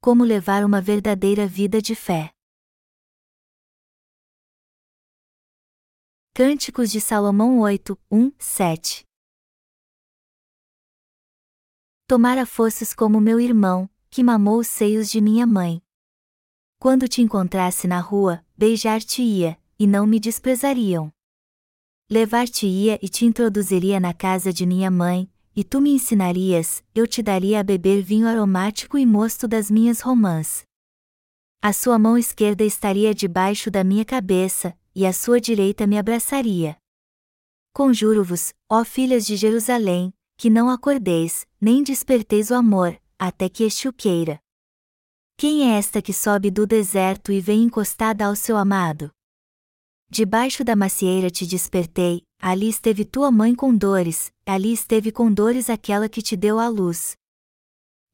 como levar uma verdadeira vida de fé. Cânticos de Salomão 8, 1, 7 Tomara fosses como meu irmão, que mamou os seios de minha mãe. Quando te encontrasse na rua, beijar-te-ia, e não me desprezariam. Levar-te-ia e te introduziria na casa de minha mãe, e tu me ensinarias, eu te daria a beber vinho aromático e mosto das minhas romãs. A sua mão esquerda estaria debaixo da minha cabeça, e a sua direita me abraçaria. Conjuro-vos, ó filhas de Jerusalém, que não acordeis, nem desperteis o amor, até que este o queira. Quem é esta que sobe do deserto e vem encostada ao seu amado? Debaixo da macieira te despertei, ali esteve tua mãe com dores, ali esteve com dores aquela que te deu a luz.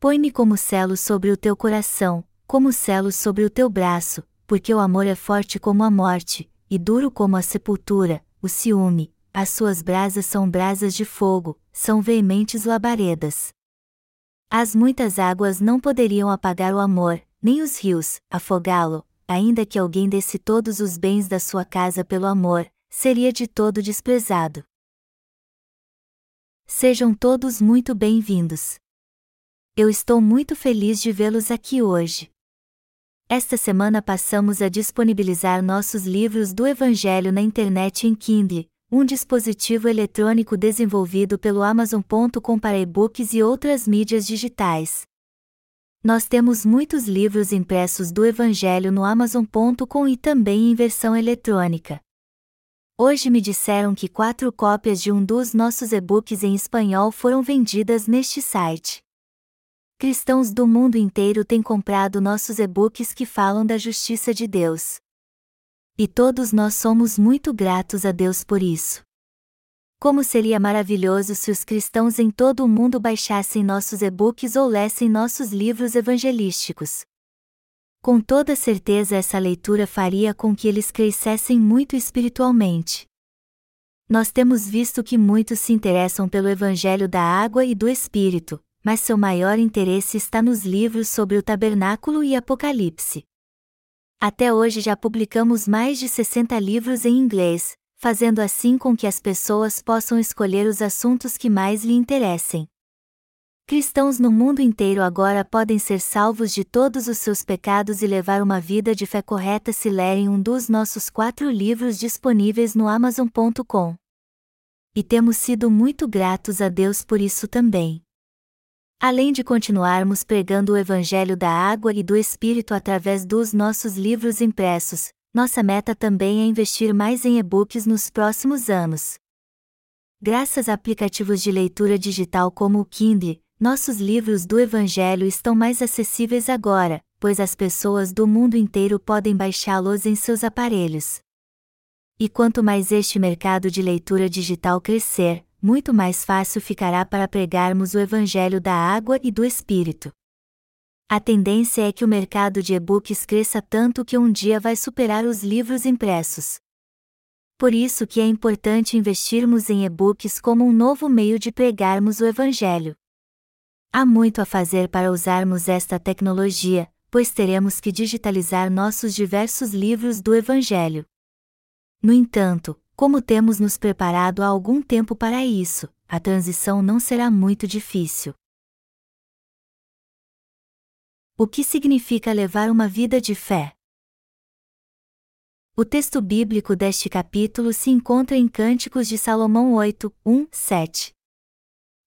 Põe-me como selo sobre o teu coração, como selo sobre o teu braço, porque o amor é forte como a morte, e duro como a sepultura, o ciúme, as suas brasas são brasas de fogo, são veementes labaredas. As muitas águas não poderiam apagar o amor, nem os rios, afogá-lo, ainda que alguém desse todos os bens da sua casa pelo amor, seria de todo desprezado. Sejam todos muito bem-vindos. Eu estou muito feliz de vê-los aqui hoje. Esta semana passamos a disponibilizar nossos livros do Evangelho na internet em Kindle, um dispositivo eletrônico desenvolvido pelo Amazon.com para e-books e outras mídias digitais. Nós temos muitos livros impressos do Evangelho no Amazon.com e também em versão eletrônica. Hoje me disseram que quatro cópias de um dos nossos e-books em espanhol foram vendidas neste site. Cristãos do mundo inteiro têm comprado nossos e-books que falam da justiça de Deus. E todos nós somos muito gratos a Deus por isso. Como seria maravilhoso se os cristãos em todo o mundo baixassem nossos e-books ou lessem nossos livros evangelísticos. Com toda certeza essa leitura faria com que eles crescessem muito espiritualmente. Nós temos visto que muitos se interessam pelo Evangelho da Água e do Espírito, mas seu maior interesse está nos livros sobre o tabernáculo e Apocalipse. Até hoje já publicamos mais de 60 livros em inglês, fazendo assim com que as pessoas possam escolher os assuntos que mais lhe interessem. Cristãos no mundo inteiro agora podem ser salvos de todos os seus pecados e levar uma vida de fé correta se lerem um dos nossos quatro livros disponíveis no Amazon.com. E temos sido muito gratos a Deus por isso também. Além de continuarmos pregando o Evangelho da água e do Espírito através dos nossos livros impressos, nossa meta também é investir mais em e-books nos próximos anos. Graças a aplicativos de leitura digital como o Kindle, nossos livros do Evangelho estão mais acessíveis agora, pois as pessoas do mundo inteiro podem baixá-los em seus aparelhos. E quanto mais este mercado de leitura digital crescer, muito mais fácil ficará para pregarmos o Evangelho da água e do Espírito. A tendência é que o mercado de e-books cresça tanto que um dia vai superar os livros impressos. Por isso que é importante investirmos em e-books como um novo meio de pregarmos o Evangelho. Há muito a fazer para usarmos esta tecnologia, pois teremos que digitalizar nossos diversos livros do Evangelho. No entanto, como temos nos preparado há algum tempo para isso, a transição não será muito difícil. O que significa levar uma vida de fé? O texto bíblico deste capítulo se encontra em Cânticos de Salomão 8, 1, 7.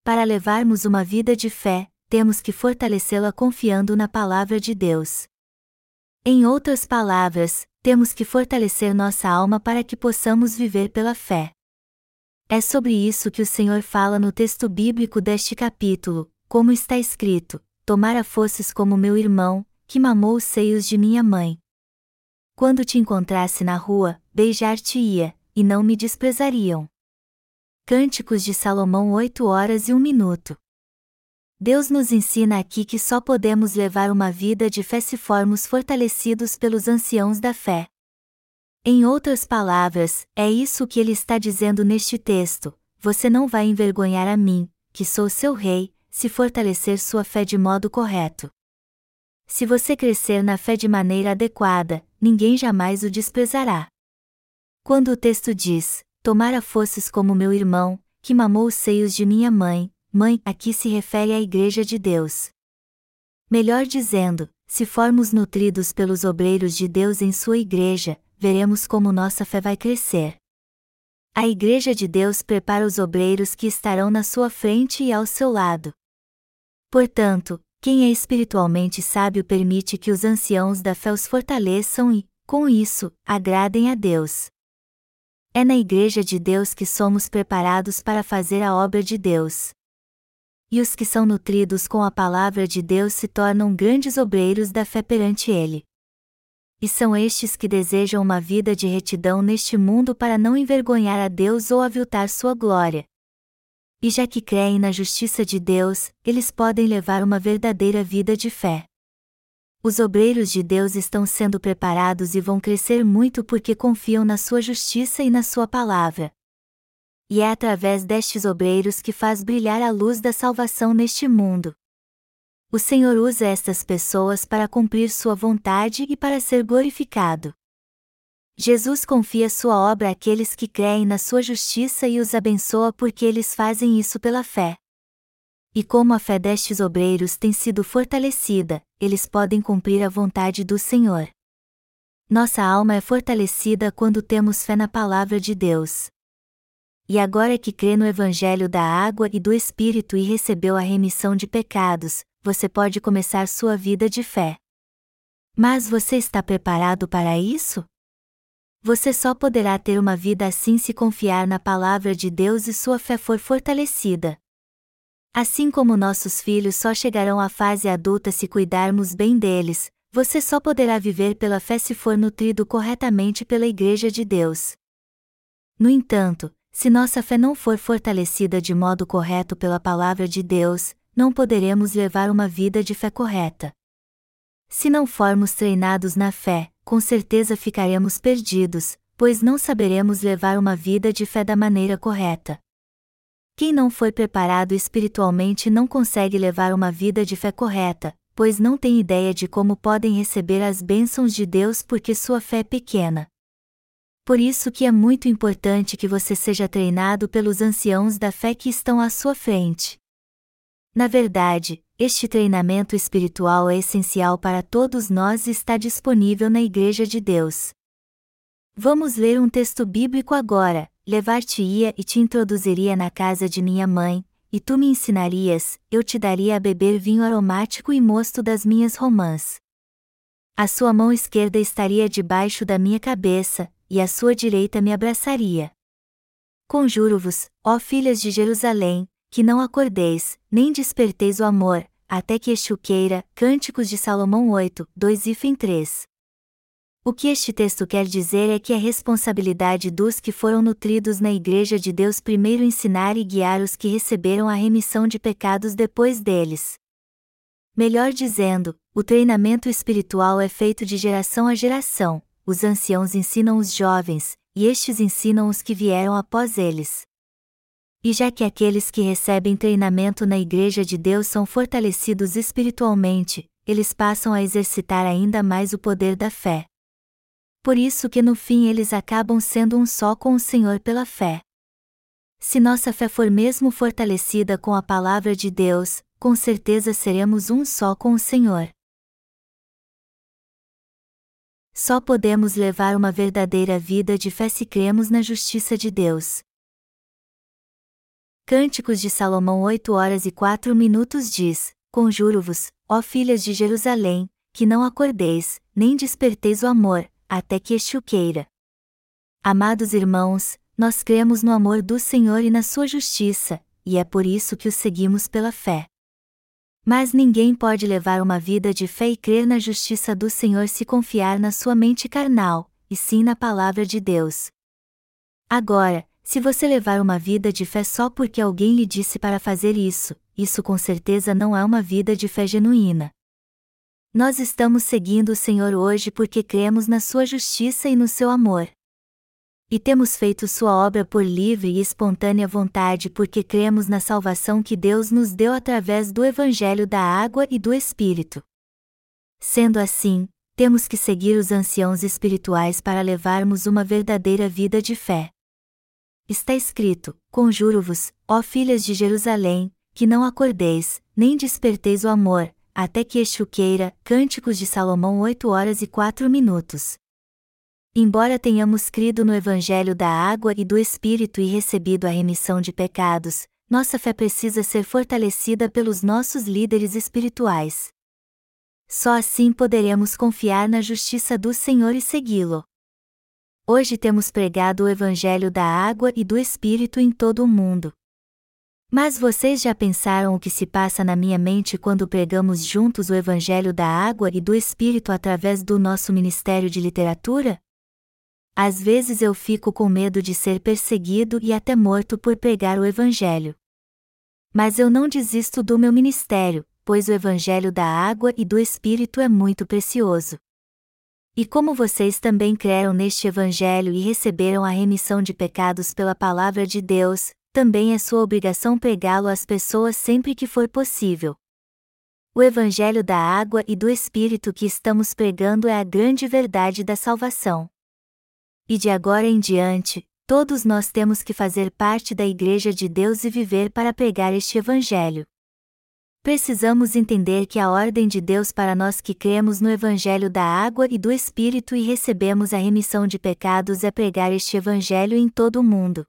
Para levarmos uma vida de fé, temos que fortalecê-la confiando na palavra de Deus. Em outras palavras, temos que fortalecer nossa alma para que possamos viver pela fé. É sobre isso que o Senhor fala no texto bíblico deste capítulo, como está escrito: Tomara fosses como meu irmão, que mamou os seios de minha mãe. Quando te encontrasse na rua, beijar-te-ia, e não me desprezariam. Cânticos de Salomão 8 horas e 1 minuto. Deus nos ensina aqui que só podemos levar uma vida de fé se formos fortalecidos pelos anciãos da fé. Em outras palavras, é isso que ele está dizendo neste texto: você não vai envergonhar a mim, que sou seu rei, se fortalecer sua fé de modo correto. Se você crescer na fé de maneira adequada, ninguém jamais o desprezará. Quando o texto diz: Tomara fosses como meu irmão, que mamou os seios de minha mãe, mãe aqui se refere à Igreja de Deus. Melhor dizendo, se formos nutridos pelos obreiros de Deus em sua igreja, veremos como nossa fé vai crescer. A Igreja de Deus prepara os obreiros que estarão na sua frente e ao seu lado. Portanto, quem é espiritualmente sábio permite que os anciãos da fé os fortaleçam e, com isso, agradem a Deus. É na Igreja de Deus que somos preparados para fazer a obra de Deus. E os que são nutridos com a palavra de Deus se tornam grandes obreiros da fé perante Ele. E são estes que desejam uma vida de retidão neste mundo para não envergonhar a Deus ou aviltar sua glória. E já que creem na justiça de Deus, eles podem levar uma verdadeira vida de fé. Os obreiros de Deus estão sendo preparados e vão crescer muito porque confiam na sua justiça e na sua palavra. E é através destes obreiros que faz brilhar a luz da salvação neste mundo. O Senhor usa estas pessoas para cumprir sua vontade e para ser glorificado. Jesus confia sua obra àqueles que creem na sua justiça e os abençoa porque eles fazem isso pela fé. E como a fé destes obreiros tem sido fortalecida, eles podem cumprir a vontade do Senhor. Nossa alma é fortalecida quando temos fé na palavra de Deus. E agora que crê no Evangelho da água e do Espírito e recebeu a remissão de pecados, você pode começar sua vida de fé. Mas você está preparado para isso? Você só poderá ter uma vida assim se confiar na palavra de Deus e sua fé for fortalecida. Assim como nossos filhos só chegarão à fase adulta se cuidarmos bem deles, você só poderá viver pela fé se for nutrido corretamente pela Igreja de Deus. No entanto, se nossa fé não for fortalecida de modo correto pela palavra de Deus, não poderemos levar uma vida de fé correta. Se não formos treinados na fé, com certeza ficaremos perdidos, pois não saberemos levar uma vida de fé da maneira correta. Quem não foi preparado espiritualmente não consegue levar uma vida de fé correta, pois não tem ideia de como podem receber as bênçãos de Deus porque sua fé é pequena. Por isso que é muito importante que você seja treinado pelos anciãos da fé que estão à sua frente. Na verdade, este treinamento espiritual é essencial para todos nós e está disponível na Igreja de Deus. Vamos ler um texto bíblico agora. Levar-te-ia e te introduziria na casa de minha mãe, e tu me ensinarias, eu te daria a beber vinho aromático e mosto das minhas romãs. A sua mão esquerda estaria debaixo da minha cabeça, e a sua direita me abraçaria. Conjuro-vos, ó filhas de Jerusalém, que não acordeis, nem desperteis o amor, até que este queira. Cânticos de Salomão 8, 2 e 3. O que este texto quer dizer é que é responsabilidade dos que foram nutridos na Igreja de Deus primeiro ensinar e guiar os que receberam a remissão de pecados depois deles. Melhor dizendo, o treinamento espiritual é feito de geração a geração, os anciãos ensinam os jovens, e estes ensinam os que vieram após eles. E já que aqueles que recebem treinamento na Igreja de Deus são fortalecidos espiritualmente, eles passam a exercitar ainda mais o poder da fé. Por isso que no fim eles acabam sendo um só com o Senhor pela fé. Se nossa fé for mesmo fortalecida com a palavra de Deus, com certeza seremos um só com o Senhor. Só podemos levar uma verdadeira vida de fé se cremos na justiça de Deus. Cânticos de Salomão 8 horas e 4 minutos diz: Conjuro-vos, ó filhas de Jerusalém, que não acordeis, nem desperteis o amor, até que o queira. Amados irmãos, nós cremos no amor do Senhor e na sua justiça, e é por isso que o seguimos pela fé. Mas ninguém pode levar uma vida de fé e crer na justiça do Senhor se confiar na sua mente carnal, e sim na palavra de Deus. Agora, se você levar uma vida de fé só porque alguém lhe disse para fazer isso, isso com certeza não é uma vida de fé genuína. Nós estamos seguindo o Senhor hoje porque cremos na Sua justiça e no seu amor. E temos feito Sua obra por livre e espontânea vontade porque cremos na salvação que Deus nos deu através do Evangelho da Água e do Espírito. Sendo assim, temos que seguir os anciãos espirituais para levarmos uma verdadeira vida de fé. Está escrito: Conjuro-vos, ó filhas de Jerusalém, que não acordeis, nem desperteis o amor, até que queira. Cânticos de Salomão 8 horas e 4 minutos. Embora tenhamos crido no Evangelho da água e do Espírito e recebido a remissão de pecados, nossa fé precisa ser fortalecida pelos nossos líderes espirituais. Só assim poderemos confiar na justiça do Senhor e segui-lo. Hoje temos pregado o Evangelho da água e do Espírito em todo o mundo. Mas vocês já pensaram o que se passa na minha mente quando pregamos juntos o Evangelho da água e do Espírito através do nosso ministério de literatura? Às vezes eu fico com medo de ser perseguido e até morto por pregar o Evangelho. Mas eu não desisto do meu ministério, pois o Evangelho da água e do Espírito é muito precioso. E como vocês também creram neste Evangelho e receberam a remissão de pecados pela palavra de Deus, também é sua obrigação pregá-lo às pessoas sempre que for possível. O Evangelho da água e do Espírito que estamos pregando é a grande verdade da salvação. E de agora em diante, todos nós temos que fazer parte da Igreja de Deus e viver para pregar este Evangelho. Precisamos entender que a ordem de Deus para nós que cremos no Evangelho da água e do Espírito e recebemos a remissão de pecados é pregar este Evangelho em todo o mundo.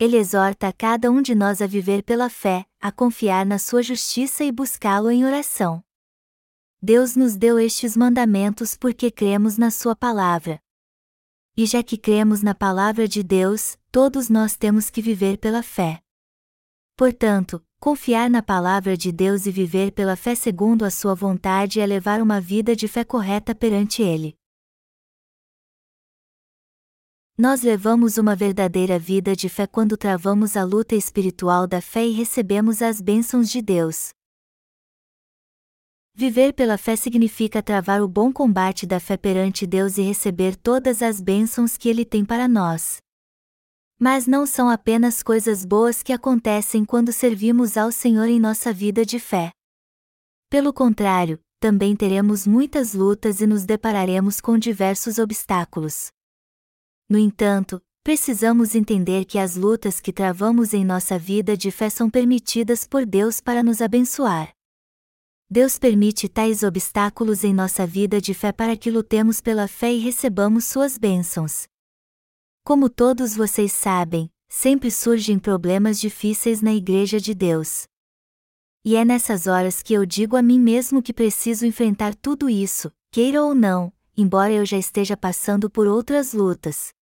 Ele exorta a cada um de nós a viver pela fé, a confiar na sua justiça e buscá-lo em oração. Deus nos deu estes mandamentos porque cremos na Sua palavra. E já que cremos na palavra de Deus, todos nós temos que viver pela fé. Portanto, Confiar na palavra de Deus e viver pela fé segundo a sua vontade é levar uma vida de fé correta perante Ele. Nós levamos uma verdadeira vida de fé quando travamos a luta espiritual da fé e recebemos as bênçãos de Deus. Viver pela fé significa travar o bom combate da fé perante Deus e receber todas as bênçãos que Ele tem para nós. Mas não são apenas coisas boas que acontecem quando servimos ao Senhor em nossa vida de fé. Pelo contrário, também teremos muitas lutas e nos depararemos com diversos obstáculos. No entanto, precisamos entender que as lutas que travamos em nossa vida de fé são permitidas por Deus para nos abençoar. Deus permite tais obstáculos em nossa vida de fé para que lutemos pela fé e recebamos suas bênçãos. Como todos vocês sabem, sempre surgem problemas difíceis na Igreja de Deus. E é nessas horas que eu digo a mim mesmo que preciso enfrentar tudo isso, queira ou não, embora eu já esteja passando por outras lutas.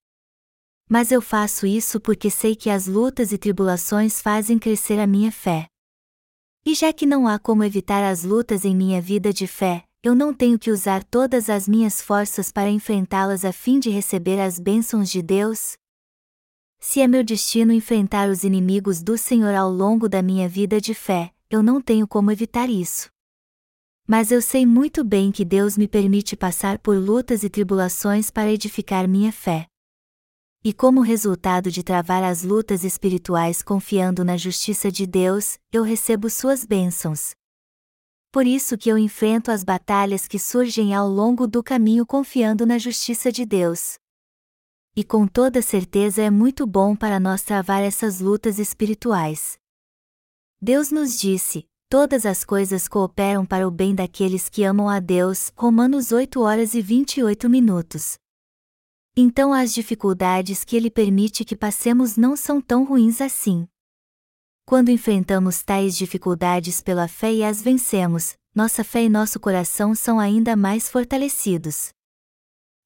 Mas eu faço isso porque sei que as lutas e tribulações fazem crescer a minha fé. E já que não há como evitar as lutas em minha vida de fé, eu não tenho que usar todas as minhas forças para enfrentá-las a fim de receber as bênçãos de Deus? Se é meu destino enfrentar os inimigos do Senhor ao longo da minha vida de fé, eu não tenho como evitar isso. Mas eu sei muito bem que Deus me permite passar por lutas e tribulações para edificar minha fé. E como resultado de travar as lutas espirituais confiando na justiça de Deus, eu recebo suas bênçãos, por isso que eu enfrento as batalhas que surgem ao longo do caminho confiando na justiça de Deus. E com toda certeza é muito bom para nós travar essas lutas espirituais. Deus nos disse: todas as coisas cooperam para o bem daqueles que amam a Deus. Romanos 8 horas e 28 minutos. Então as dificuldades que ele permite que passemos não são tão ruins assim. Quando enfrentamos tais dificuldades pela fé e as vencemos, nossa fé e nosso coração são ainda mais fortalecidos.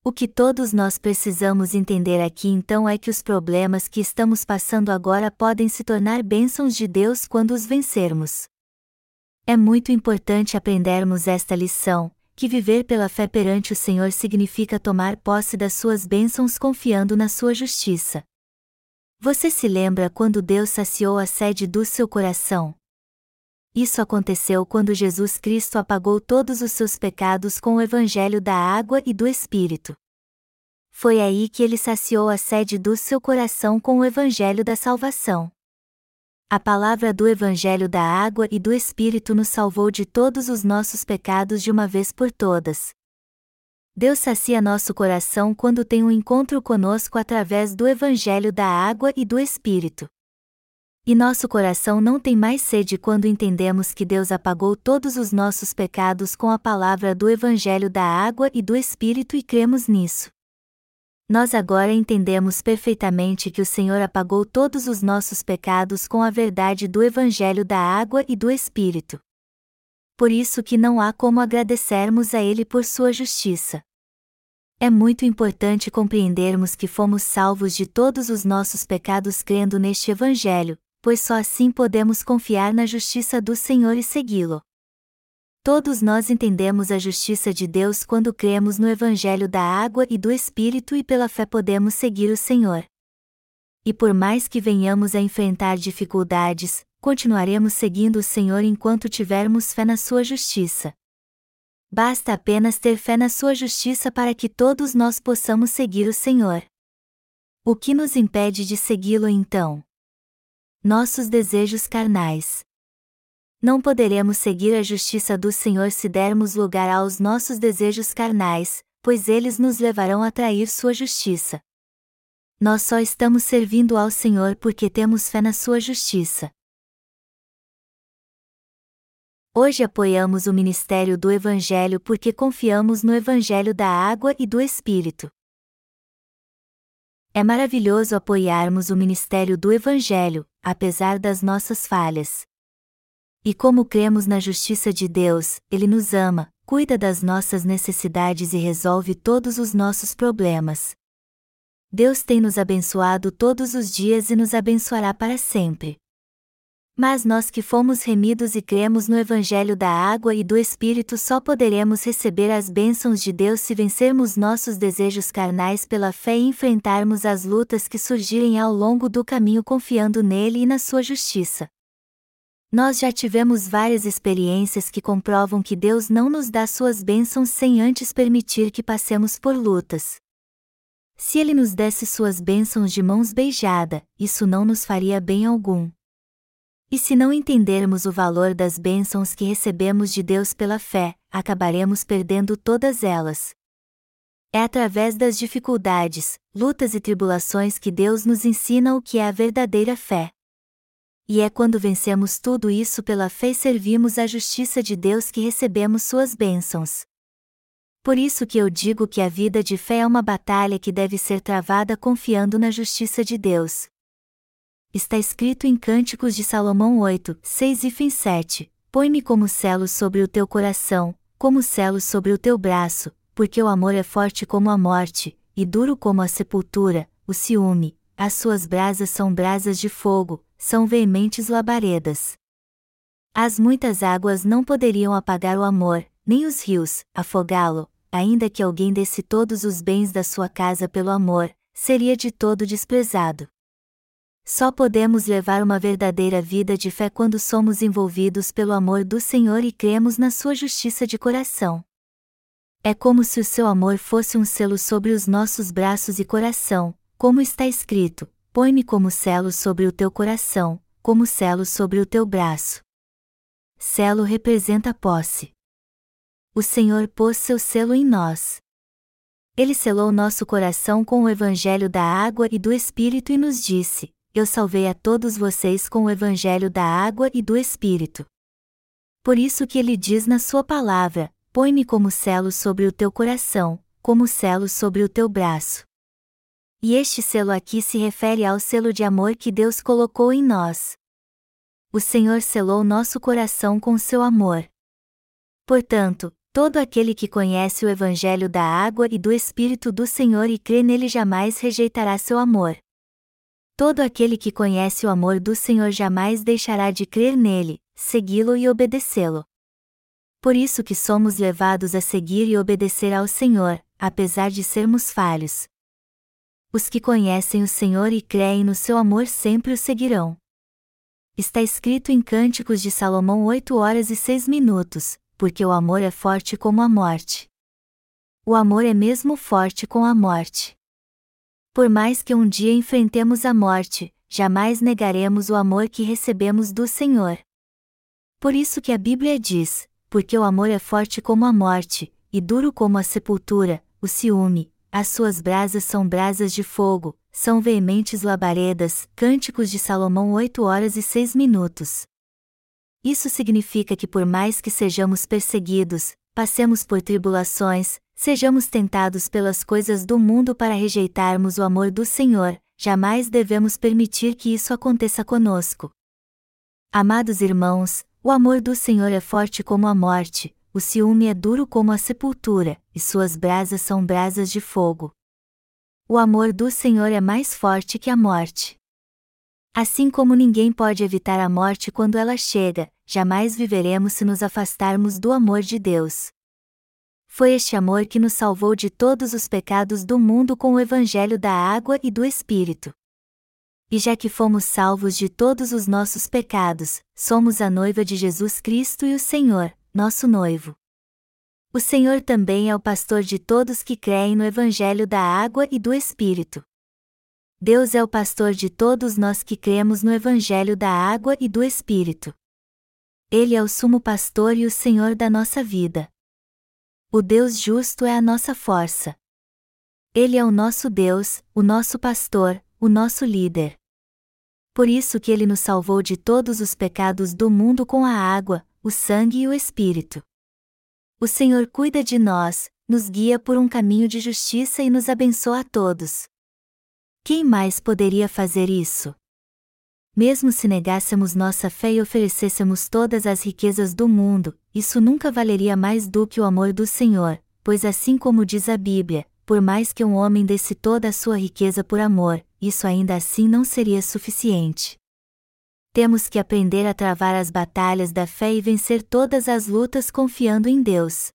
O que todos nós precisamos entender aqui então é que os problemas que estamos passando agora podem se tornar bênçãos de Deus quando os vencermos. É muito importante aprendermos esta lição, que viver pela fé perante o Senhor significa tomar posse das suas bênçãos confiando na sua justiça. Você se lembra quando Deus saciou a sede do seu coração? Isso aconteceu quando Jesus Cristo apagou todos os seus pecados com o evangelho da água e do Espírito. Foi aí que ele saciou a sede do seu coração com o evangelho da salvação. A palavra do Evangelho da Água e do Espírito nos salvou de todos os nossos pecados de uma vez por todas. Deus sacia nosso coração quando tem um encontro conosco através do Evangelho da Água e do Espírito. E nosso coração não tem mais sede quando entendemos que Deus apagou todos os nossos pecados com a palavra do Evangelho da Água e do Espírito e cremos nisso. Nós agora entendemos perfeitamente que o Senhor apagou todos os nossos pecados com a verdade do Evangelho da água e do Espírito. Por isso que não há como agradecermos a Ele por sua justiça. É muito importante compreendermos que fomos salvos de todos os nossos pecados crendo neste Evangelho, pois só assim podemos confiar na justiça do Senhor e segui-lo. Todos nós entendemos a justiça de Deus quando cremos no Evangelho da água e do Espírito e pela fé podemos seguir o Senhor. E por mais que venhamos a enfrentar dificuldades, continuaremos seguindo o Senhor enquanto tivermos fé na Sua justiça. Basta apenas ter fé na Sua justiça para que todos nós possamos seguir o Senhor. O que nos impede de segui-lo então? Nossos desejos carnais. Não poderemos seguir a justiça do Senhor se dermos lugar aos nossos desejos carnais, pois eles nos levarão a trair sua justiça. Nós só estamos servindo ao Senhor porque temos fé na sua justiça. Hoje apoiamos o ministério do Evangelho porque confiamos no Evangelho da água e do Espírito. É maravilhoso apoiarmos o ministério do Evangelho, apesar das nossas falhas. E como cremos na justiça de Deus, Ele nos ama, cuida das nossas necessidades e resolve todos os nossos problemas. Deus tem nos abençoado todos os dias e nos abençoará para sempre. Mas nós que fomos remidos e cremos no Evangelho da água e do Espírito só poderemos receber as bênçãos de Deus se vencermos nossos desejos carnais pela fé e enfrentarmos as lutas que surgirem ao longo do caminho confiando nele e na sua justiça. Nós já tivemos várias experiências que comprovam que Deus não nos dá suas bênçãos sem antes permitir que passemos por lutas. Se Ele nos desse suas bênçãos de mãos beijada, isso não nos faria bem algum. E se não entendermos o valor das bênçãos que recebemos de Deus pela fé, acabaremos perdendo todas elas. É através das dificuldades, lutas e tribulações que Deus nos ensina o que é a verdadeira fé. E é quando vencemos tudo isso pela fé e servimos a justiça de Deus que recebemos suas bênçãos. Por isso que eu digo que a vida de fé é uma batalha que deve ser travada confiando na justiça de Deus. Está escrito em Cânticos de Salomão 8, 6 e 7: Põe-me como selo sobre o teu coração, como selo sobre o teu braço, porque o amor é forte como a morte, e duro como a sepultura, o ciúme, as suas brasas são brasas de fogo, são veementes labaredas. As muitas águas não poderiam apagar o amor, nem os rios, afogá-lo, ainda que alguém desse todos os bens da sua casa pelo amor, seria de todo desprezado. Só podemos levar uma verdadeira vida de fé quando somos envolvidos pelo amor do Senhor e cremos na sua justiça de coração. É como se o seu amor fosse um selo sobre os nossos braços e coração, como está escrito: põe-me como selo sobre o teu coração, como selo sobre o teu braço. Selo representa posse. O Senhor pôs seu selo em nós. Ele selou nosso coração com o evangelho da água e do Espírito e nos disse: Eu salvei a todos vocês com o evangelho da água e do Espírito. Por isso que ele diz na sua palavra: Põe-me como selo sobre o teu coração, como selo sobre o teu braço. E este selo aqui se refere ao selo de amor que Deus colocou em nós. O Senhor selou nosso coração com seu amor. Portanto, todo aquele que conhece o Evangelho da água e do Espírito do Senhor e crê nele jamais rejeitará seu amor. Todo aquele que conhece o amor do Senhor jamais deixará de crer nele, segui-lo e obedecê-lo. Por isso que somos levados a seguir e obedecer ao Senhor, apesar de sermos falhos, os que conhecem o Senhor e creem no seu amor sempre o seguirão. Está escrito em Cânticos de Salomão 8 horas e 6 minutos, porque o amor é forte como a morte. O amor é mesmo forte com a morte. Por mais que um dia enfrentemos a morte, jamais negaremos o amor que recebemos do Senhor. Por isso que a Bíblia diz: porque o amor é forte como a morte, e duro como a sepultura, o ciúme, as suas brasas são brasas de fogo, são veementes labaredas, Cânticos de Salomão 8 horas e 6 minutos. Isso significa que por mais que sejamos perseguidos, passemos por tribulações, sejamos tentados pelas coisas do mundo para rejeitarmos o amor do Senhor, jamais devemos permitir que isso aconteça conosco. Amados irmãos, o amor do Senhor é forte como a morte, o ciúme é duro como a sepultura, e suas brasas são brasas de fogo. O amor do Senhor é mais forte que a morte. Assim como ninguém pode evitar a morte quando ela chega, jamais viveremos se nos afastarmos do amor de Deus. Foi este amor que nos salvou de todos os pecados do mundo com o Evangelho da água e do Espírito. E já que fomos salvos de todos os nossos pecados, somos a noiva de Jesus Cristo e o Senhor, nosso noivo. O Senhor também é o pastor de todos que creem no Evangelho da água e do Espírito. Deus é o pastor de todos nós que cremos no Evangelho da água e do Espírito. Ele é o sumo pastor e o Senhor da nossa vida. O Deus justo é a nossa força. Ele é o nosso Deus, o nosso pastor, o nosso líder. Por isso que ele nos salvou de todos os pecados do mundo com a água, o sangue e o Espírito. O Senhor cuida de nós, nos guia por um caminho de justiça e nos abençoa a todos. Quem mais poderia fazer isso? Mesmo se negássemos nossa fé e oferecêssemos todas as riquezas do mundo, isso nunca valeria mais do que o amor do Senhor, pois assim como diz a Bíblia, por mais que um homem desse toda a sua riqueza por amor, isso ainda assim não seria suficiente temos que aprender a travar as batalhas da fé e vencer todas as lutas confiando em Deus.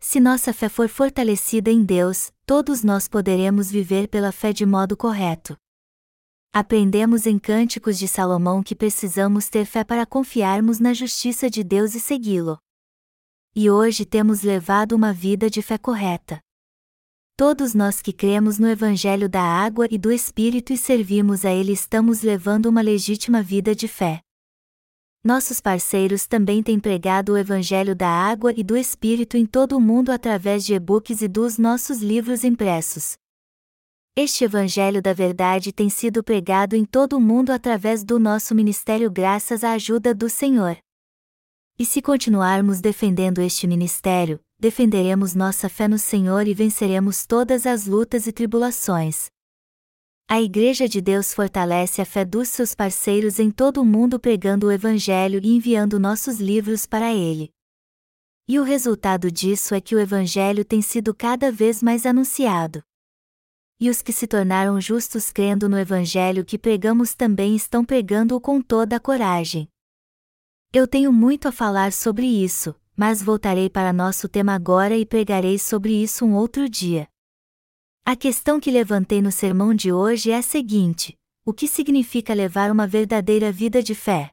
Se nossa fé for fortalecida em Deus, todos nós poderemos viver pela fé de modo correto. Aprendemos em Cânticos de Salomão que precisamos ter fé para confiarmos na justiça de Deus e segui-lo. E hoje temos levado uma vida de fé correta. Todos nós que cremos no Evangelho da Água e do Espírito e servimos a Ele estamos levando uma legítima vida de fé. Nossos parceiros também têm pregado o Evangelho da Água e do Espírito em todo o mundo através de e-books e dos nossos livros impressos. Este Evangelho da Verdade tem sido pregado em todo o mundo através do nosso ministério graças à ajuda do Senhor. E se continuarmos defendendo este ministério, defenderemos nossa fé no Senhor e venceremos todas as lutas e tribulações. A Igreja de Deus fortalece a fé dos seus parceiros em todo o mundo pregando o Evangelho e enviando nossos livros para ele. E o resultado disso é que o Evangelho tem sido cada vez mais anunciado. E os que se tornaram justos crendo no Evangelho que pregamos também estão pregando-o com toda a coragem. Eu tenho muito a falar sobre isso, mas voltarei para nosso tema agora e pregarei sobre isso um outro dia. A questão que levantei no sermão de hoje é a seguinte: o que significa levar uma verdadeira vida de fé?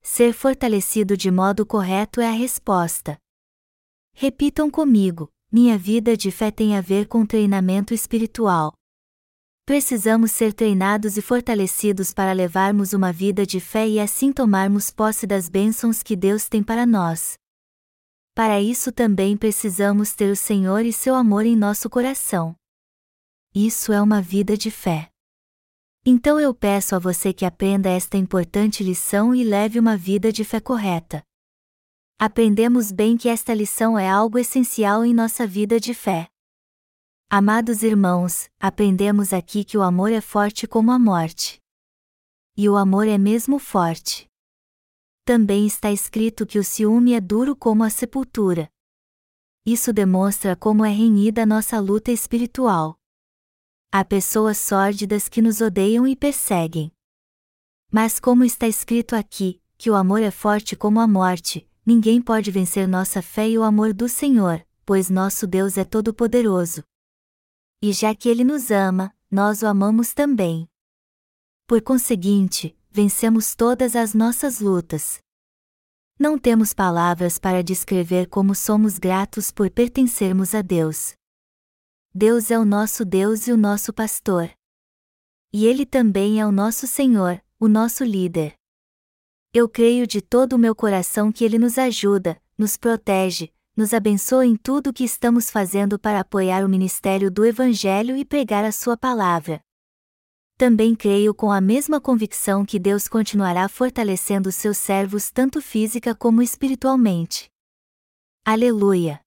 Ser fortalecido de modo correto é a resposta. Repitam comigo: minha vida de fé tem a ver com treinamento espiritual. Precisamos ser treinados e fortalecidos para levarmos uma vida de fé e assim tomarmos posse das bênçãos que Deus tem para nós. Para isso também precisamos ter o Senhor e seu amor em nosso coração. Isso é uma vida de fé. Então eu peço a você que aprenda esta importante lição e leve uma vida de fé correta. Aprendemos bem que esta lição é algo essencial em nossa vida de fé. Amados irmãos, aprendemos aqui que o amor é forte como a morte. E o amor é mesmo forte também está escrito que o ciúme é duro como a sepultura. Isso demonstra como é renhida nossa luta espiritual. Há pessoas sórdidas que nos odeiam e perseguem. Mas, como está escrito aqui, que o amor é forte como a morte, ninguém pode vencer nossa fé e o amor do Senhor, pois nosso Deus é todo-poderoso. E já que Ele nos ama, nós o amamos também. Por conseguinte, vencemos todas as nossas lutas. Não temos palavras para descrever como somos gratos por pertencermos a Deus. Deus é o nosso Deus e o nosso pastor. E Ele também é o nosso Senhor, o nosso líder. Eu creio de todo o meu coração que Ele nos ajuda, nos protege, nos abençoa em tudo o que estamos fazendo para apoiar o ministério do Evangelho e pregar a Sua palavra. Também creio com a mesma convicção que Deus continuará fortalecendo seus servos tanto física como espiritualmente. Aleluia!